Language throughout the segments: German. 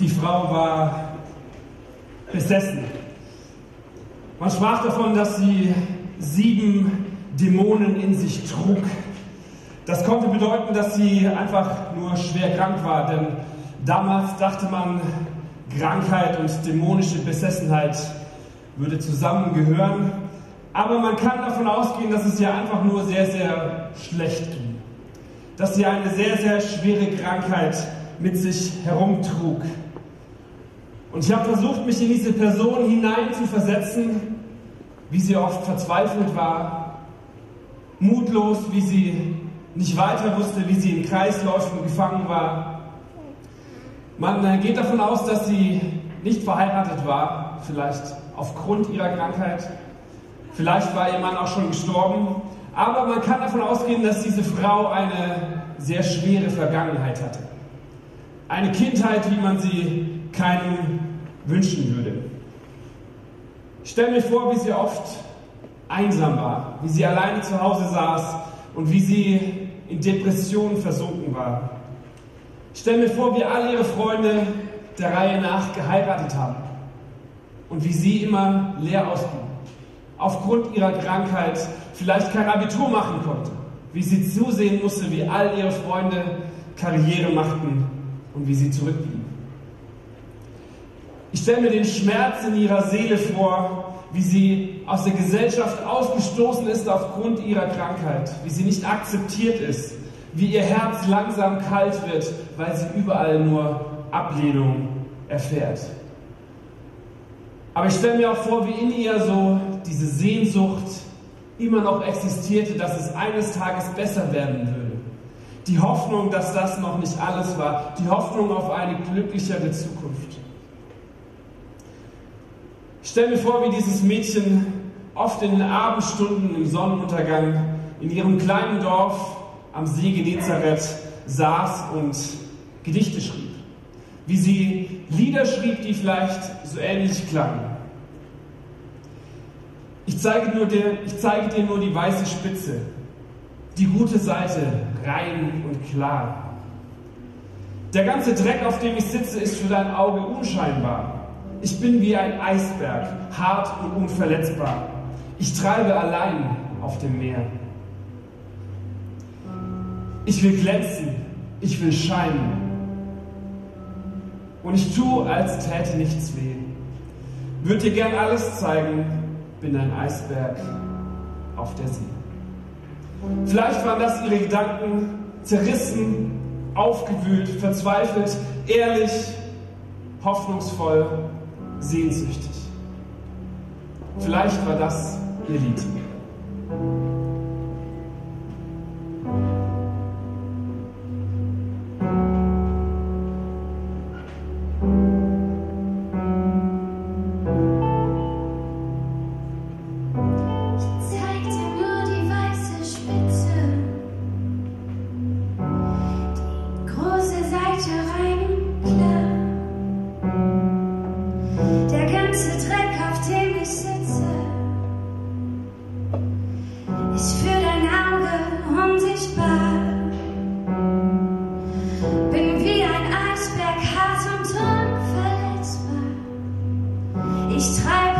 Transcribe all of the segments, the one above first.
die Frau war besessen. Man sprach davon, dass sie sieben Dämonen in sich trug. Das konnte bedeuten, dass sie einfach nur schwer krank war, denn damals dachte man, Krankheit und dämonische Besessenheit würde zusammengehören. Aber man kann davon ausgehen, dass es ihr einfach nur sehr, sehr schlecht ging. Dass sie eine sehr, sehr schwere Krankheit mit sich herumtrug. Und ich habe versucht, mich in diese Person hineinzuversetzen, wie sie oft verzweifelt war, mutlos, wie sie nicht weiter wusste, wie sie in Kreisläufen gefangen war. Man äh, geht davon aus, dass sie nicht verheiratet war, vielleicht aufgrund ihrer Krankheit. Vielleicht war ihr Mann auch schon gestorben. Aber man kann davon ausgehen, dass diese Frau eine sehr schwere Vergangenheit hatte. Eine Kindheit, wie man sie keinem wünschen würde. Ich stelle mir vor, wie sie oft einsam war, wie sie alleine zu Hause saß und wie sie in Depressionen versunken war. Ich stelle mir vor, wie alle ihre Freunde der Reihe nach geheiratet haben und wie sie immer leer ausging. Aufgrund ihrer Krankheit vielleicht kein Abitur machen konnte, wie sie zusehen musste, wie all ihre Freunde Karriere machten und wie sie zurückblieben. Ich stelle mir den Schmerz in ihrer Seele vor, wie sie aus der Gesellschaft ausgestoßen ist aufgrund ihrer Krankheit, wie sie nicht akzeptiert ist, wie ihr Herz langsam kalt wird, weil sie überall nur Ablehnung erfährt. Aber ich stelle mir auch vor, wie in ihr so diese Sehnsucht immer noch existierte, dass es eines Tages besser werden würde. Die Hoffnung, dass das noch nicht alles war. Die Hoffnung auf eine glücklichere Zukunft. Ich stelle mir vor, wie dieses Mädchen oft in den Abendstunden im Sonnenuntergang in ihrem kleinen Dorf am See Genezareth saß und Gedichte schrieb. Wie sie Lieder schrieb, die vielleicht so ähnlich klangen. Ich zeige, nur dir, ich zeige dir nur die weiße Spitze, die gute Seite, rein und klar. Der ganze Dreck, auf dem ich sitze, ist für dein Auge unscheinbar. Ich bin wie ein Eisberg, hart und unverletzbar. Ich treibe allein auf dem Meer. Ich will glänzen, ich will scheinen. Und ich tue, als täte nichts weh. Würde dir gern alles zeigen, bin ein Eisberg auf der See. Vielleicht waren das ihre Gedanken, zerrissen, aufgewühlt, verzweifelt, ehrlich, hoffnungsvoll sehnsüchtig. Vielleicht war das ihr Lied. Ich treibe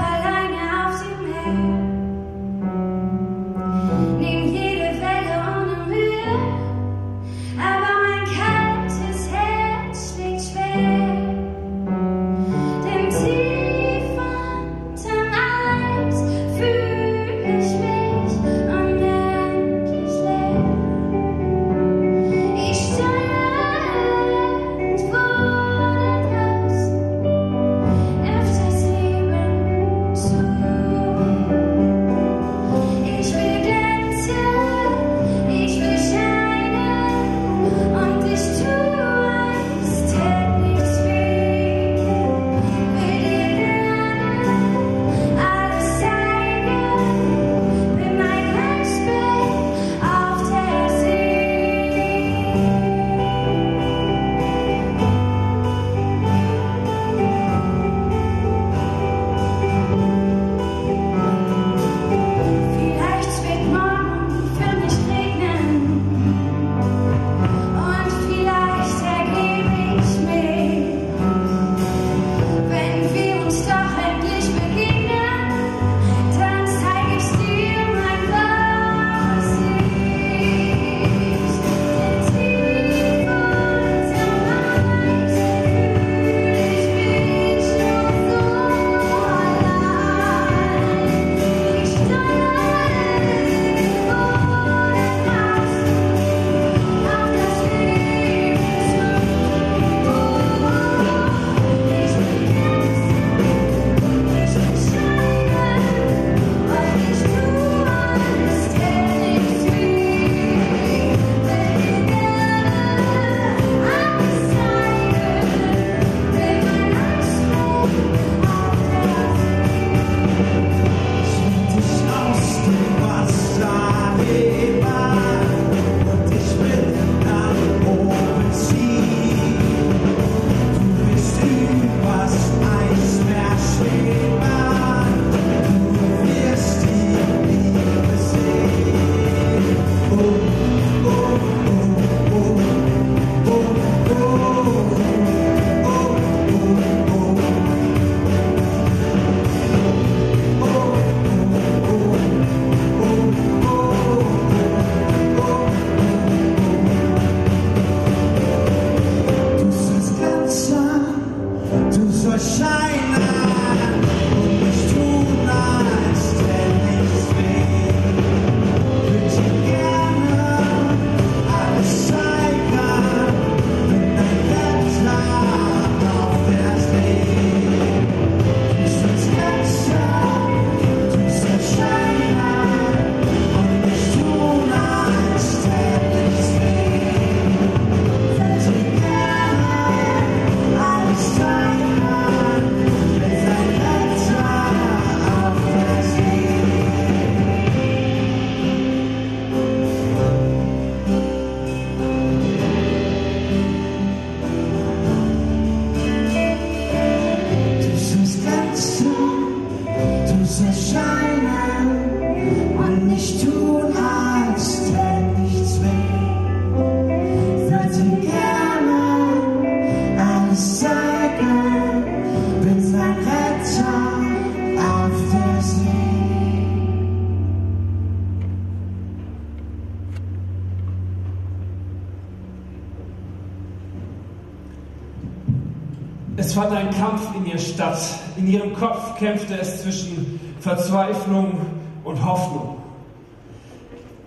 Es fand ein Kampf in ihr statt. In ihrem Kopf kämpfte es zwischen Verzweiflung und Hoffnung.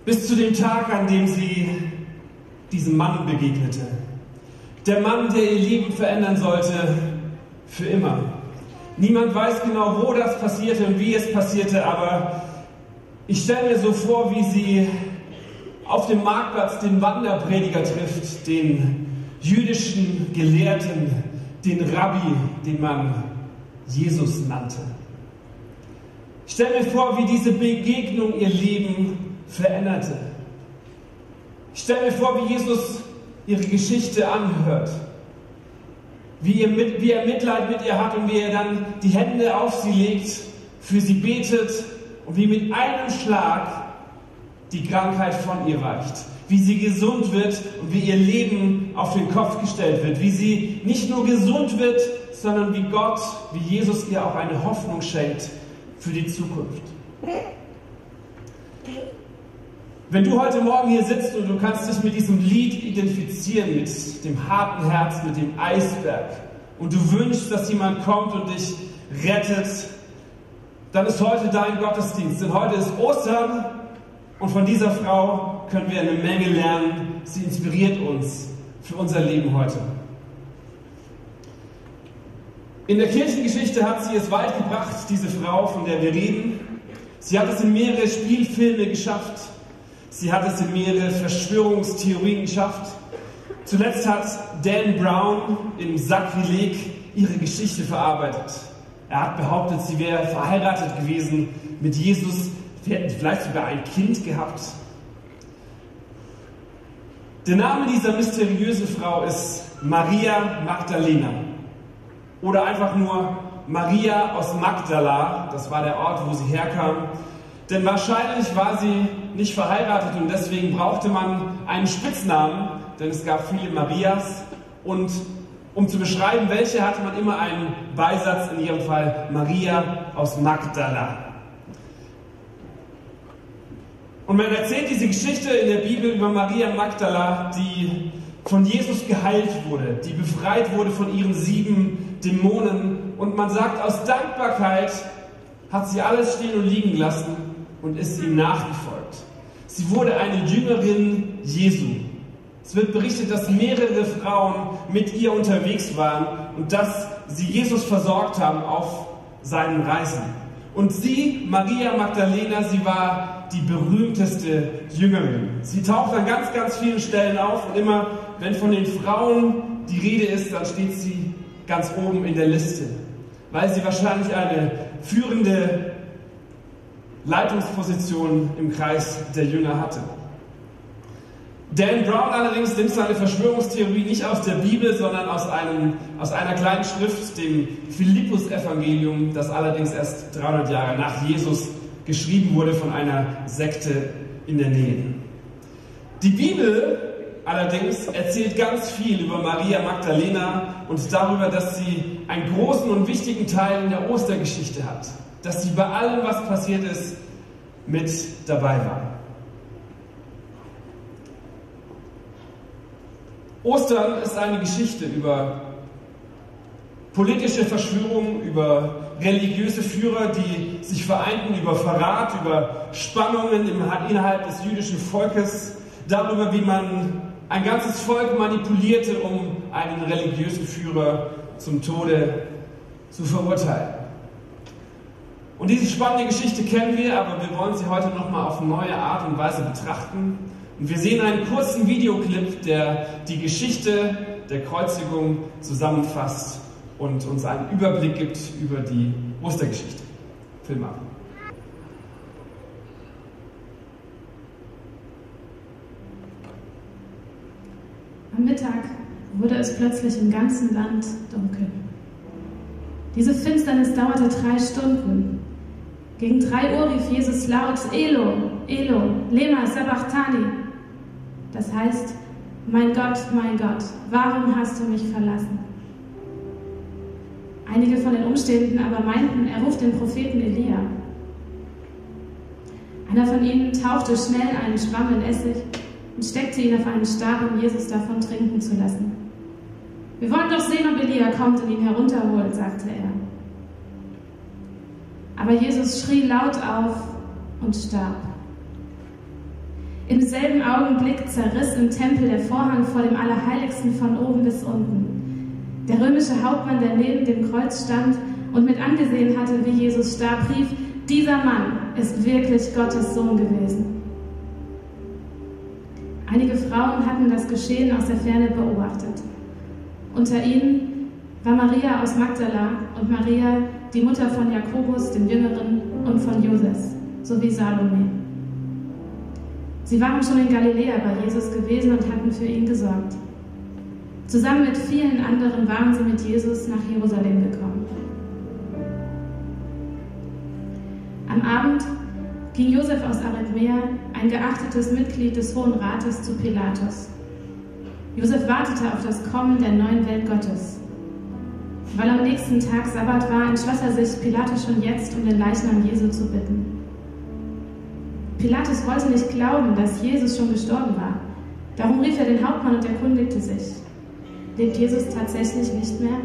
Bis zu dem Tag, an dem sie diesem Mann begegnete. Der Mann, der ihr Leben verändern sollte, für immer. Niemand weiß genau, wo das passierte und wie es passierte, aber ich stelle mir so vor, wie sie auf dem Marktplatz den Wanderprediger trifft, den jüdischen Gelehrten, den Rabbi, den man Jesus nannte. Ich stelle mir vor, wie diese Begegnung ihr Leben veränderte. Ich stelle mir vor, wie Jesus ihre Geschichte anhört wie, ihr mit, wie er Mitleid mit ihr hat und wie er dann die Hände auf sie legt, für sie betet und wie mit einem Schlag die Krankheit von ihr weicht. Wie sie gesund wird und wie ihr Leben auf den Kopf gestellt wird. Wie sie nicht nur gesund wird, sondern wie Gott, wie Jesus ihr auch eine Hoffnung schenkt für die Zukunft. Wenn du heute Morgen hier sitzt und du kannst dich mit diesem Lied identifizieren, mit dem harten Herz, mit dem Eisberg, und du wünschst, dass jemand kommt und dich rettet, dann ist heute dein Gottesdienst. Denn heute ist Ostern und von dieser Frau können wir eine Menge lernen. Sie inspiriert uns für unser Leben heute. In der Kirchengeschichte hat sie es weit gebracht, diese Frau, von der wir reden. Sie hat es in mehrere Spielfilme geschafft. Sie hat es in mehrere Verschwörungstheorien geschafft. Zuletzt hat Dan Brown im Sakrileg ihre Geschichte verarbeitet. Er hat behauptet, sie wäre verheiratet gewesen mit Jesus. Wir hätten vielleicht sogar ein Kind gehabt. Der Name dieser mysteriösen Frau ist Maria Magdalena. Oder einfach nur Maria aus Magdala. Das war der Ort, wo sie herkam. Denn wahrscheinlich war sie nicht verheiratet und deswegen brauchte man einen Spitznamen, denn es gab viele Marias. Und um zu beschreiben, welche, hatte man immer einen Beisatz, in ihrem Fall Maria aus Magdala. Und man erzählt diese Geschichte in der Bibel über Maria Magdala, die von Jesus geheilt wurde, die befreit wurde von ihren sieben Dämonen. Und man sagt, aus Dankbarkeit hat sie alles stehen und liegen gelassen und ist ihm nachgefolgt. Sie wurde eine Jüngerin Jesu. Es wird berichtet, dass mehrere Frauen mit ihr unterwegs waren und dass sie Jesus versorgt haben auf seinen Reisen. Und sie, Maria Magdalena, sie war die berühmteste Jüngerin. Sie taucht an ganz, ganz vielen Stellen auf und immer, wenn von den Frauen die Rede ist, dann steht sie ganz oben in der Liste, weil sie wahrscheinlich eine führende Leitungsposition im Kreis der Jünger hatte. Dan Brown allerdings nimmt seine Verschwörungstheorie nicht aus der Bibel, sondern aus, einem, aus einer kleinen Schrift, dem Philippus-Evangelium, das allerdings erst 300 Jahre nach Jesus geschrieben wurde von einer Sekte in der Nähe. Die Bibel allerdings erzählt ganz viel über Maria Magdalena und darüber, dass sie einen großen und wichtigen Teil in der Ostergeschichte hat dass sie bei allem, was passiert ist, mit dabei war. Ostern ist eine Geschichte über politische Verschwörungen, über religiöse Führer, die sich vereinten, über Verrat, über Spannungen innerhalb des jüdischen Volkes, darüber, wie man ein ganzes Volk manipulierte, um einen religiösen Führer zum Tode zu verurteilen. Und diese spannende Geschichte kennen wir, aber wir wollen sie heute nochmal auf neue Art und Weise betrachten. Und wir sehen einen kurzen Videoclip, der die Geschichte der Kreuzigung zusammenfasst und uns einen Überblick gibt über die Ostergeschichte. Film ab. Am Mittag wurde es plötzlich im ganzen Land dunkel. Diese Finsternis dauerte drei Stunden. Gegen drei Uhr rief Jesus laut, Elo, Elo, lema sabachthani. Das heißt, mein Gott, mein Gott, warum hast du mich verlassen? Einige von den Umstehenden aber meinten, er ruft den Propheten Elia. Einer von ihnen tauchte schnell einen Schwamm in Essig und steckte ihn auf einen Stab, um Jesus davon trinken zu lassen. Wir wollen doch sehen, ob Elia kommt und ihn herunterholt, sagte er. Aber Jesus schrie laut auf und starb. Im selben Augenblick zerriss im Tempel der Vorhang vor dem Allerheiligsten von oben bis unten. Der römische Hauptmann, der neben dem Kreuz stand und mit angesehen hatte, wie Jesus starb, rief, dieser Mann ist wirklich Gottes Sohn gewesen. Einige Frauen hatten das Geschehen aus der Ferne beobachtet. Unter ihnen war Maria aus Magdala und Maria, die Mutter von Jakobus, dem Jüngeren, und von Josef, sowie Salome. Sie waren schon in Galiläa bei Jesus gewesen und hatten für ihn gesorgt. Zusammen mit vielen anderen waren sie mit Jesus nach Jerusalem gekommen. Am Abend ging Josef aus Arithmäa, ein geachtetes Mitglied des Hohen Rates, zu Pilatus. Josef wartete auf das Kommen der neuen Welt Gottes. Weil am nächsten Tag Sabbat war, entschloss er sich, Pilatus schon jetzt um den Leichnam Jesu zu bitten. Pilatus wollte nicht glauben, dass Jesus schon gestorben war. Darum rief er den Hauptmann und erkundigte sich. Lebt Jesus tatsächlich nicht mehr?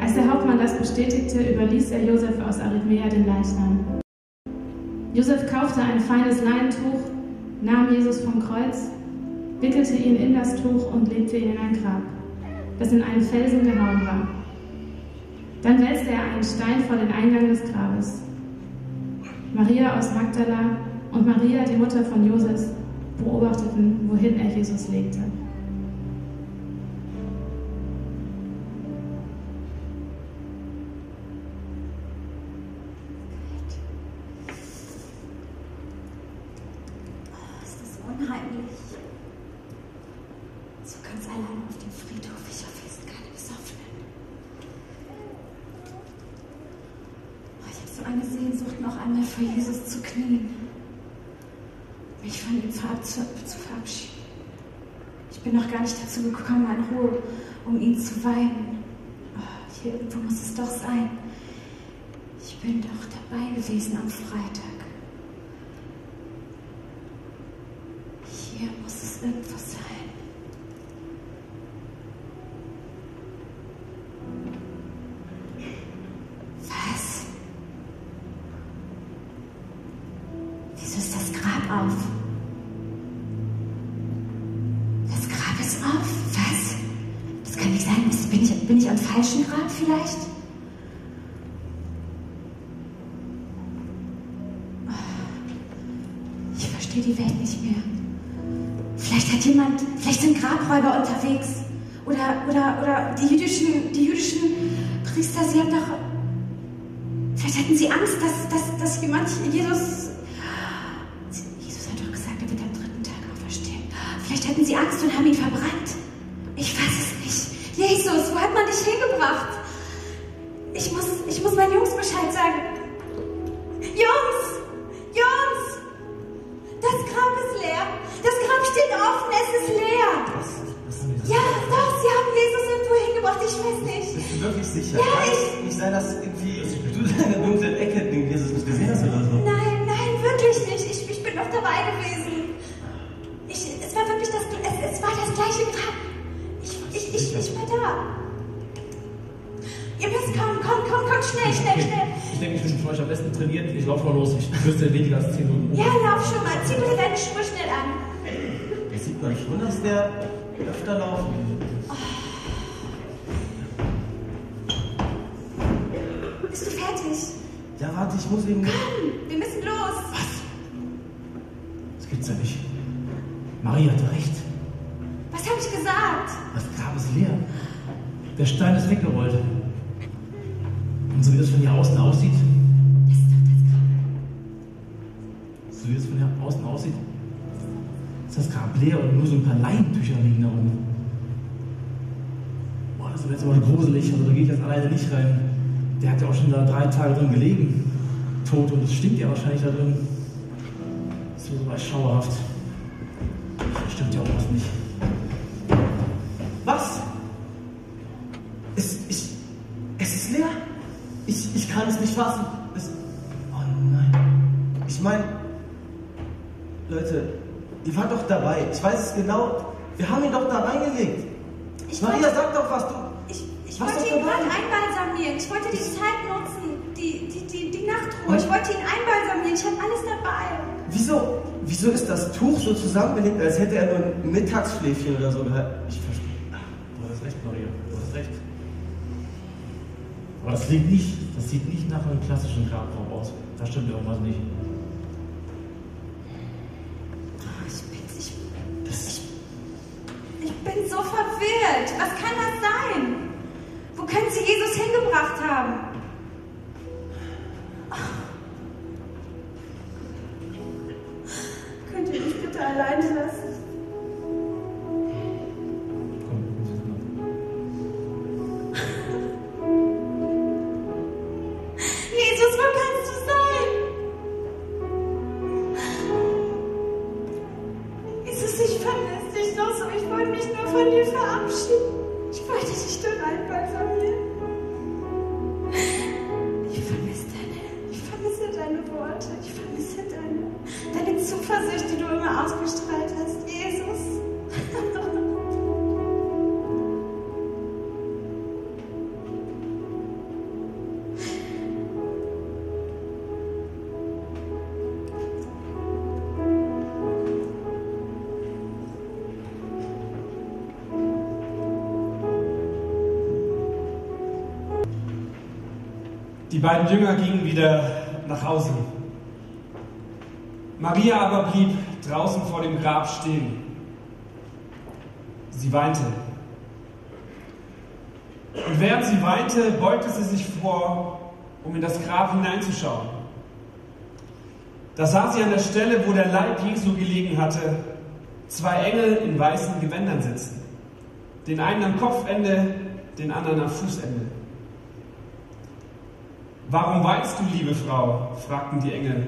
Als der Hauptmann das bestätigte, überließ er Josef aus Arithmäa den Leichnam. Josef kaufte ein feines Leintuch, nahm Jesus vom Kreuz, wickelte ihn in das Tuch und legte ihn in ein Grab, das in einen Felsen gehauen war. Dann wälzte er einen Stein vor den Eingang des Grabes. Maria aus Magdala und Maria, die Mutter von Josef, beobachteten, wohin er Jesus legte. Ruhe, um ihn zu weinen. Oh, hier irgendwo muss es doch sein. Ich bin doch dabei gewesen am Freitag. Hier muss es irgendwo sein. Was? Wieso ist das Grab auf? Bin ich am falschen Grab vielleicht? Ich verstehe die Welt nicht mehr. Vielleicht hat jemand, vielleicht sind Grabräuber unterwegs. Oder, oder, oder die jüdischen, die jüdischen Priester, sie haben doch. Vielleicht hatten sie Angst, dass, dass, dass jemand Jesus. Jesus hat doch gesagt, er wird am dritten Tag auferstehen. Vielleicht hatten sie Angst und haben ihn verbrannt. Ich, ich bin noch dabei gewesen. Ich, es war wirklich das, es, es war das gleiche Grab. Ich, ich, ich war da. Ihr müsst kommen, komm, komm, komm, schnell, schnell, schnell. Ich denke, ich bin für euch am besten trainiert. Ich laufe mal los. Ich wüsste weniger als 10 Minuten. Ja, lauf schon mal. Zieh bitte deine Schuhe schnell an. Das sieht man schon, dass der öfter laufen. Bist du fertig? Ja, warte, ich muss eben. Komm, wir müssen los. Was? Das gibt's ja nicht. Maria hatte recht. Was habe ich gesagt? Das Grab ist leer. Der Stein ist weggerollt. Und so wie das von hier außen aussieht, Das ist doch das Grab. so wie das von hier außen aussieht, ist das Grab leer und nur so ein paar Leintücher liegen da rum. Boah, das ist jetzt aber gruselig, also da gehe ich jetzt alleine nicht rein. Der hat ja auch schon da drei Tage drin gelegen, tot, und es stinkt ja wahrscheinlich da drin. Das ist so was schauerhaft. Das stimmt ja auch was nicht. Was? Es, ich, es ist leer? Ich, ich kann es nicht fassen. Es, oh nein. Ich meine, Leute, ihr wart doch dabei. Ich weiß es genau. Wir haben ihn doch da reingelegt. Ich Maria, wollte, sag doch, was du. ich, ich wollte ihn gerade einbalsamieren. Ich wollte die Zeit nutzen, die, die, die, die Nachtruhe. Ich wollte ihn einbalsamieren. Ich habe alles dabei. Wieso, wieso ist das Tuch so zusammengelegt, als hätte er nur ein Mittagsschläfchen oder so gehalten? Ich verstehe. Du hast recht, Maria. Du hast recht. Aber das sieht nicht, das sieht nicht nach einem klassischen Grabraum aus. Da stimmt irgendwas nicht. Die beiden Jünger gingen wieder nach Hause. Maria aber blieb draußen vor dem Grab stehen. Sie weinte. Und während sie weinte, beugte sie sich vor, um in das Grab hineinzuschauen. Da sah sie an der Stelle, wo der Leib Jesu gelegen hatte, zwei Engel in weißen Gewändern sitzen. Den einen am Kopfende, den anderen am Fußende. Warum weinst du, liebe Frau? fragten die Engel.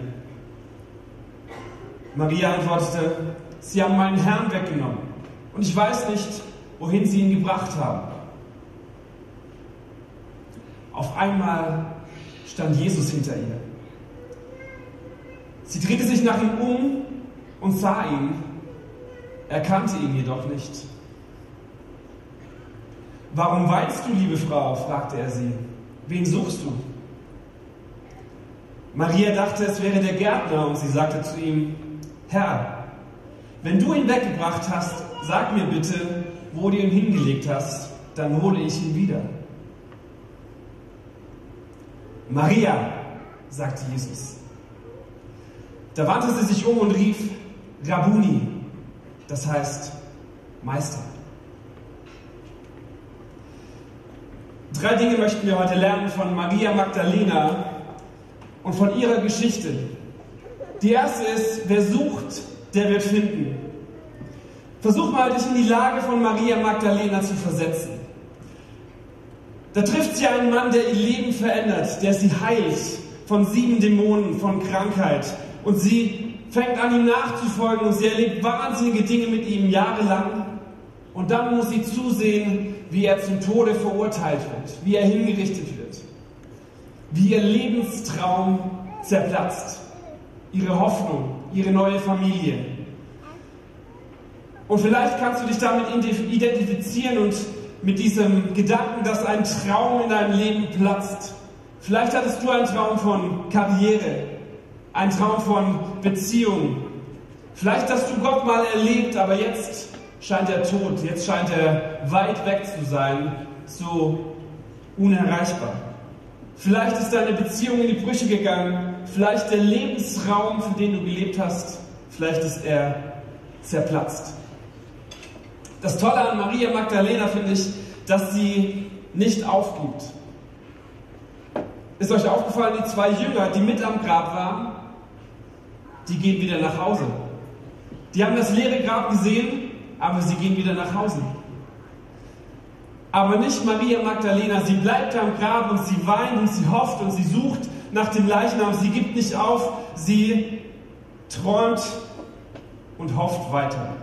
Maria antwortete, Sie haben meinen Herrn weggenommen und ich weiß nicht, wohin Sie ihn gebracht haben. Auf einmal stand Jesus hinter ihr. Sie drehte sich nach ihm um und sah ihn, erkannte ihn jedoch nicht. Warum weinst du, liebe Frau? fragte er sie. Wen suchst du? Maria dachte, es wäre der Gärtner und sie sagte zu ihm, Herr, wenn du ihn weggebracht hast, sag mir bitte, wo du ihn hingelegt hast, dann hole ich ihn wieder. Maria, sagte Jesus. Da wandte sie sich um und rief, Rabuni, das heißt Meister. Drei Dinge möchten wir heute lernen von Maria Magdalena und von ihrer Geschichte. Die erste ist, wer sucht, der wird finden. Versuch mal, dich in die Lage von Maria Magdalena zu versetzen. Da trifft sie einen Mann, der ihr Leben verändert, der sie heilt von sieben Dämonen, von Krankheit. Und sie fängt an, ihm nachzufolgen und sie erlebt wahnsinnige Dinge mit ihm jahrelang. Und dann muss sie zusehen, wie er zum Tode verurteilt wird, wie er hingerichtet wird, wie ihr Lebenstraum zerplatzt, ihre Hoffnung, ihre neue Familie. Und vielleicht kannst du dich damit identifizieren und mit diesem Gedanken, dass ein Traum in deinem Leben platzt. Vielleicht hattest du einen Traum von Karriere, einen Traum von Beziehung. Vielleicht hast du Gott mal erlebt, aber jetzt scheint er tot, jetzt scheint er weit weg zu sein, so unerreichbar. Vielleicht ist deine Beziehung in die Brüche gegangen, vielleicht der Lebensraum, für den du gelebt hast, vielleicht ist er zerplatzt. Das Tolle an Maria Magdalena finde ich, dass sie nicht aufgibt. Ist euch aufgefallen, die zwei Jünger, die mit am Grab waren, die gehen wieder nach Hause. Die haben das leere Grab gesehen, aber sie gehen wieder nach Hause. Aber nicht Maria Magdalena, sie bleibt am Grab und sie weint und sie hofft und sie sucht nach dem Leichnam, sie gibt nicht auf, sie träumt und hofft weiter.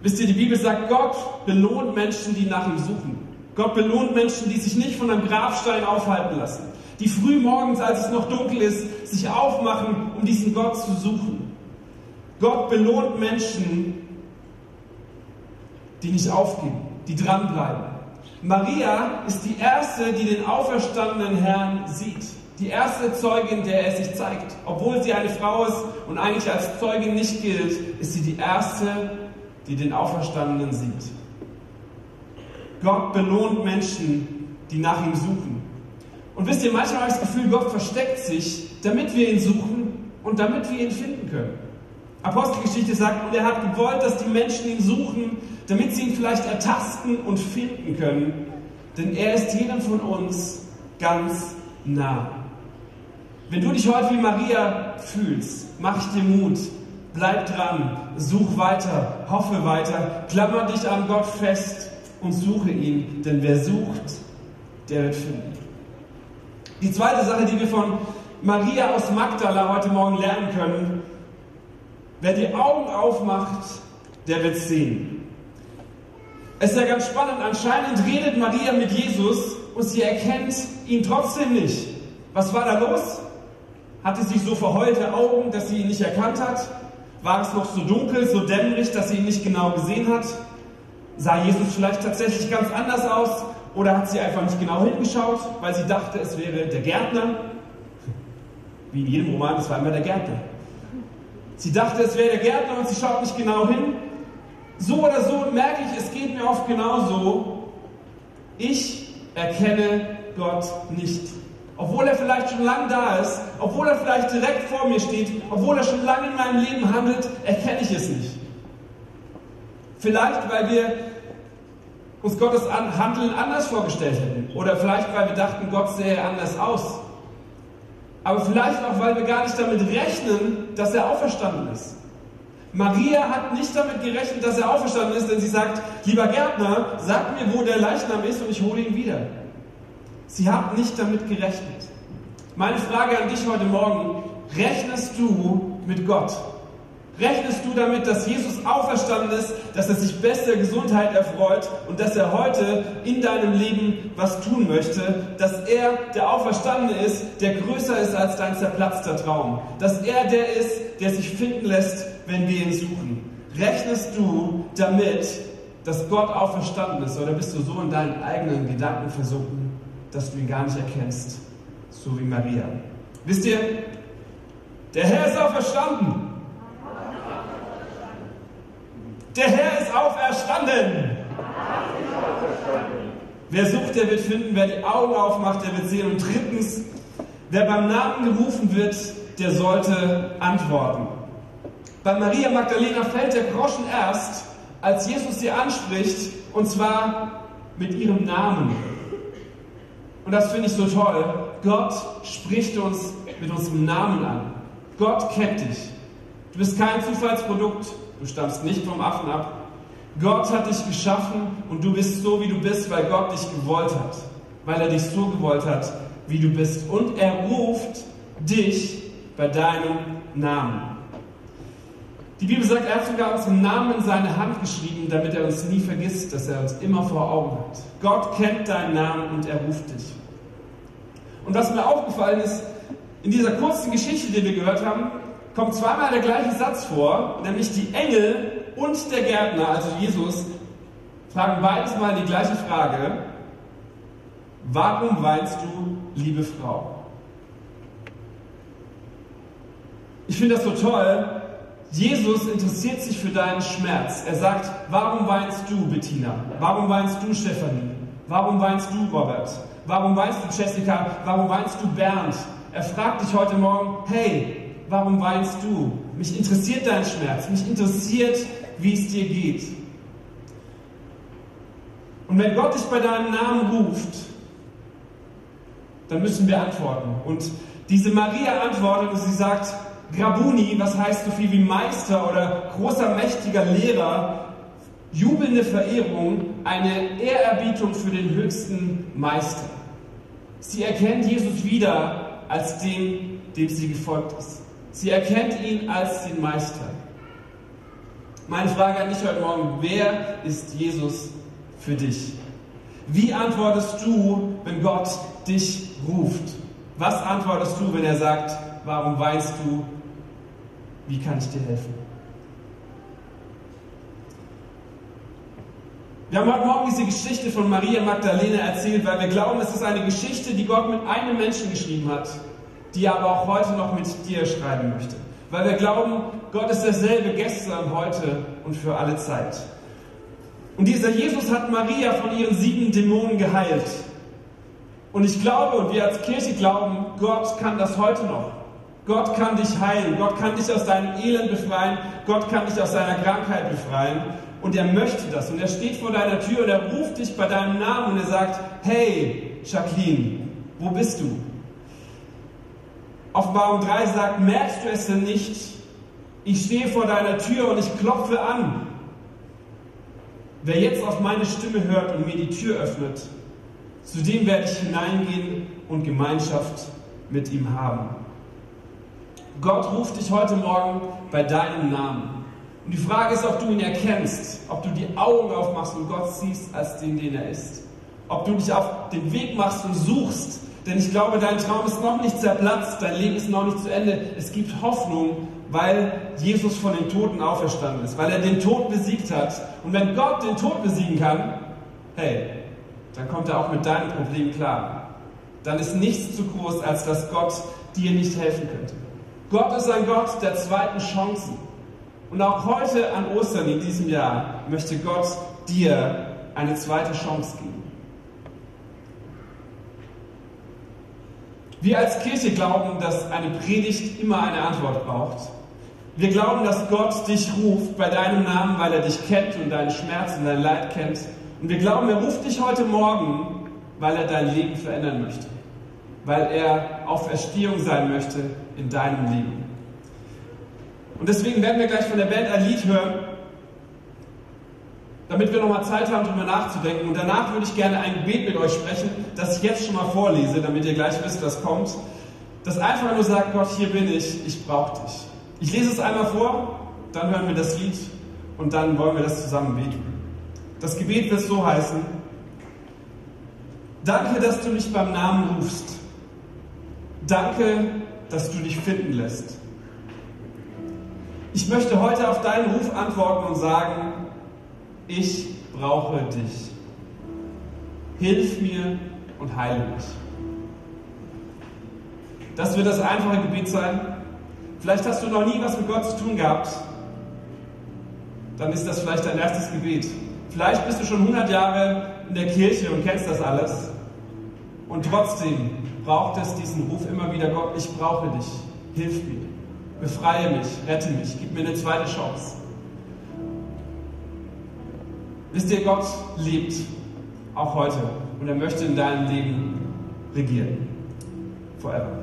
Wisst ihr, die Bibel sagt, Gott belohnt Menschen, die nach ihm suchen. Gott belohnt Menschen, die sich nicht von einem Grabstein aufhalten lassen. Die früh morgens, als es noch dunkel ist, sich aufmachen, um diesen Gott zu suchen. Gott belohnt Menschen, die nicht aufgeben, die dranbleiben. Maria ist die erste, die den auferstandenen Herrn sieht. Die erste Zeugin, der er sich zeigt. Obwohl sie eine Frau ist und eigentlich als Zeugin nicht gilt, ist sie die erste, die den Auferstandenen sieht. Gott belohnt Menschen, die nach ihm suchen. Und wisst ihr, manchmal habe ich das Gefühl, Gott versteckt sich, damit wir ihn suchen und damit wir ihn finden können. Apostelgeschichte sagt, und er hat gewollt, dass die Menschen ihn suchen, damit sie ihn vielleicht ertasten und finden können. Denn er ist jedem von uns ganz nah. Wenn du dich heute wie Maria fühlst, mach ich dir Mut. Bleib dran, such weiter, hoffe weiter, klammer dich an Gott fest und suche ihn, denn wer sucht, der wird finden. Die zweite Sache, die wir von Maria aus Magdala heute Morgen lernen können, wer die Augen aufmacht, der wird sehen. Es ist ja ganz spannend, anscheinend redet Maria mit Jesus und sie erkennt ihn trotzdem nicht. Was war da los? Hatte sie so verheulte Augen, dass sie ihn nicht erkannt hat? War es noch so dunkel, so dämmerig, dass sie ihn nicht genau gesehen hat? Sah Jesus vielleicht tatsächlich ganz anders aus? Oder hat sie einfach nicht genau hingeschaut, weil sie dachte, es wäre der Gärtner? Wie in jedem Roman, es war immer der Gärtner. Sie dachte, es wäre der Gärtner und sie schaut nicht genau hin. So oder so merke ich, es geht mir oft genauso. Ich erkenne Gott nicht. Obwohl er vielleicht schon lange da ist, obwohl er vielleicht direkt vor mir steht, obwohl er schon lange in meinem Leben handelt, erkenne ich es nicht. Vielleicht, weil wir uns Gottes Handeln anders vorgestellt hätten. Oder vielleicht, weil wir dachten, Gott sähe anders aus. Aber vielleicht auch, weil wir gar nicht damit rechnen, dass er auferstanden ist. Maria hat nicht damit gerechnet, dass er auferstanden ist, denn sie sagt, lieber Gärtner, sag mir, wo der Leichnam ist und ich hole ihn wieder. Sie hat nicht damit gerechnet. Meine Frage an dich heute Morgen, rechnest du mit Gott? Rechnest du damit, dass Jesus auferstanden ist, dass er sich bester Gesundheit erfreut und dass er heute in deinem Leben was tun möchte, dass er, der Auferstandene ist, der größer ist als dein zerplatzter Traum, dass er der ist, der sich finden lässt, wenn wir ihn suchen? Rechnest du damit, dass Gott auferstanden ist oder bist du so in deinen eigenen Gedanken versunken, dass du ihn gar nicht erkennst, so wie Maria? Wisst ihr, der Herr ist auferstanden. Der Herr ist auferstanden. Wer sucht, der wird finden. Wer die Augen aufmacht, der wird sehen. Und drittens, wer beim Namen gerufen wird, der sollte antworten. Bei Maria Magdalena fällt der Groschen erst, als Jesus sie anspricht, und zwar mit ihrem Namen. Und das finde ich so toll. Gott spricht uns mit unserem Namen an. Gott kennt dich. Du bist kein Zufallsprodukt. Du stammst nicht vom Affen ab. Gott hat dich geschaffen und du bist so, wie du bist, weil Gott dich gewollt hat. Weil er dich so gewollt hat, wie du bist. Und er ruft dich bei deinem Namen. Die Bibel sagt, er hat sogar unseren Namen in seine Hand geschrieben, damit er uns nie vergisst, dass er uns immer vor Augen hat. Gott kennt deinen Namen und er ruft dich. Und was mir aufgefallen ist, in dieser kurzen Geschichte, die wir gehört haben, kommt zweimal der gleiche Satz vor, nämlich die Engel und der Gärtner, also Jesus, fragen beides mal die gleiche Frage. Warum weinst du, liebe Frau? Ich finde das so toll. Jesus interessiert sich für deinen Schmerz. Er sagt, warum weinst du, Bettina? Warum weinst du, Stefanie? Warum weinst du, Robert? Warum weinst du, Jessica? Warum weinst du, Bernd? Er fragt dich heute Morgen, hey, warum weinst du? Mich interessiert dein Schmerz, mich interessiert, wie es dir geht. Und wenn Gott dich bei deinem Namen ruft, dann müssen wir antworten. Und diese Maria antwortet und sie sagt, Grabuni, was heißt so viel wie Meister oder großer, mächtiger Lehrer, jubelnde Verehrung, eine Ehrerbietung für den höchsten Meister. Sie erkennt Jesus wieder als den, dem sie gefolgt ist. Sie erkennt ihn als den Meister. Meine Frage an dich heute Morgen, wer ist Jesus für dich? Wie antwortest du, wenn Gott dich ruft? Was antwortest du, wenn er sagt, warum weinst du? Wie kann ich dir helfen? Wir haben heute Morgen diese Geschichte von Maria Magdalena erzählt, weil wir glauben, es ist eine Geschichte, die Gott mit einem Menschen geschrieben hat, die er aber auch heute noch mit dir schreiben möchte. Weil wir glauben, Gott ist derselbe gestern, heute und für alle Zeit. Und dieser Jesus hat Maria von ihren sieben Dämonen geheilt. Und ich glaube, und wir als Kirche glauben, Gott kann das heute noch. Gott kann dich heilen. Gott kann dich aus deinem Elend befreien. Gott kann dich aus deiner Krankheit befreien. Und er möchte das. Und er steht vor deiner Tür und er ruft dich bei deinem Namen und er sagt, hey, Jacqueline, wo bist du? Offenbarung 3 sagt, merkst du es denn nicht? Ich stehe vor deiner Tür und ich klopfe an. Wer jetzt auf meine Stimme hört und mir die Tür öffnet, zu dem werde ich hineingehen und Gemeinschaft mit ihm haben. Gott ruft dich heute Morgen bei deinem Namen. Und die Frage ist, ob du ihn erkennst, ob du die Augen aufmachst und Gott siehst als den, den er ist. Ob du dich auf den Weg machst und suchst. Denn ich glaube, dein Traum ist noch nicht zerplatzt, dein Leben ist noch nicht zu Ende. Es gibt Hoffnung, weil Jesus von den Toten auferstanden ist, weil er den Tod besiegt hat. Und wenn Gott den Tod besiegen kann, hey, dann kommt er auch mit deinem Problem klar. Dann ist nichts zu groß, als dass Gott dir nicht helfen könnte. Gott ist ein Gott der zweiten Chancen. Und auch heute an Ostern in diesem Jahr möchte Gott dir eine zweite Chance geben. Wir als Kirche glauben, dass eine Predigt immer eine Antwort braucht. Wir glauben, dass Gott dich ruft bei deinem Namen, weil er dich kennt und deinen Schmerz und dein Leid kennt. Und wir glauben, er ruft dich heute Morgen, weil er dein Leben verändern möchte. Weil er auf Erstehung sein möchte in deinem Leben. Und deswegen werden wir gleich von der Band ein Lied hören, damit wir nochmal Zeit haben, darüber nachzudenken. Und danach würde ich gerne ein Gebet mit euch sprechen, das ich jetzt schon mal vorlese, damit ihr gleich wisst, was kommt. Das einfach nur sagt, Gott, hier bin ich, ich brauche dich. Ich lese es einmal vor, dann hören wir das Lied und dann wollen wir das zusammen beten. Das Gebet wird so heißen, Danke, dass du mich beim Namen rufst. Danke, dass du dich finden lässt. Ich möchte heute auf deinen Ruf antworten und sagen, ich brauche dich. Hilf mir und heile mich. Das wird das einfache Gebet sein. Vielleicht hast du noch nie was mit Gott zu tun gehabt. Dann ist das vielleicht dein erstes Gebet. Vielleicht bist du schon 100 Jahre in der Kirche und kennst das alles. Und trotzdem braucht es diesen Ruf immer wieder, Gott, ich brauche dich, hilf mir, befreie mich, rette mich, gib mir eine zweite Chance. Wisst ihr, Gott lebt auch heute und er möchte in deinem Leben regieren. Forever.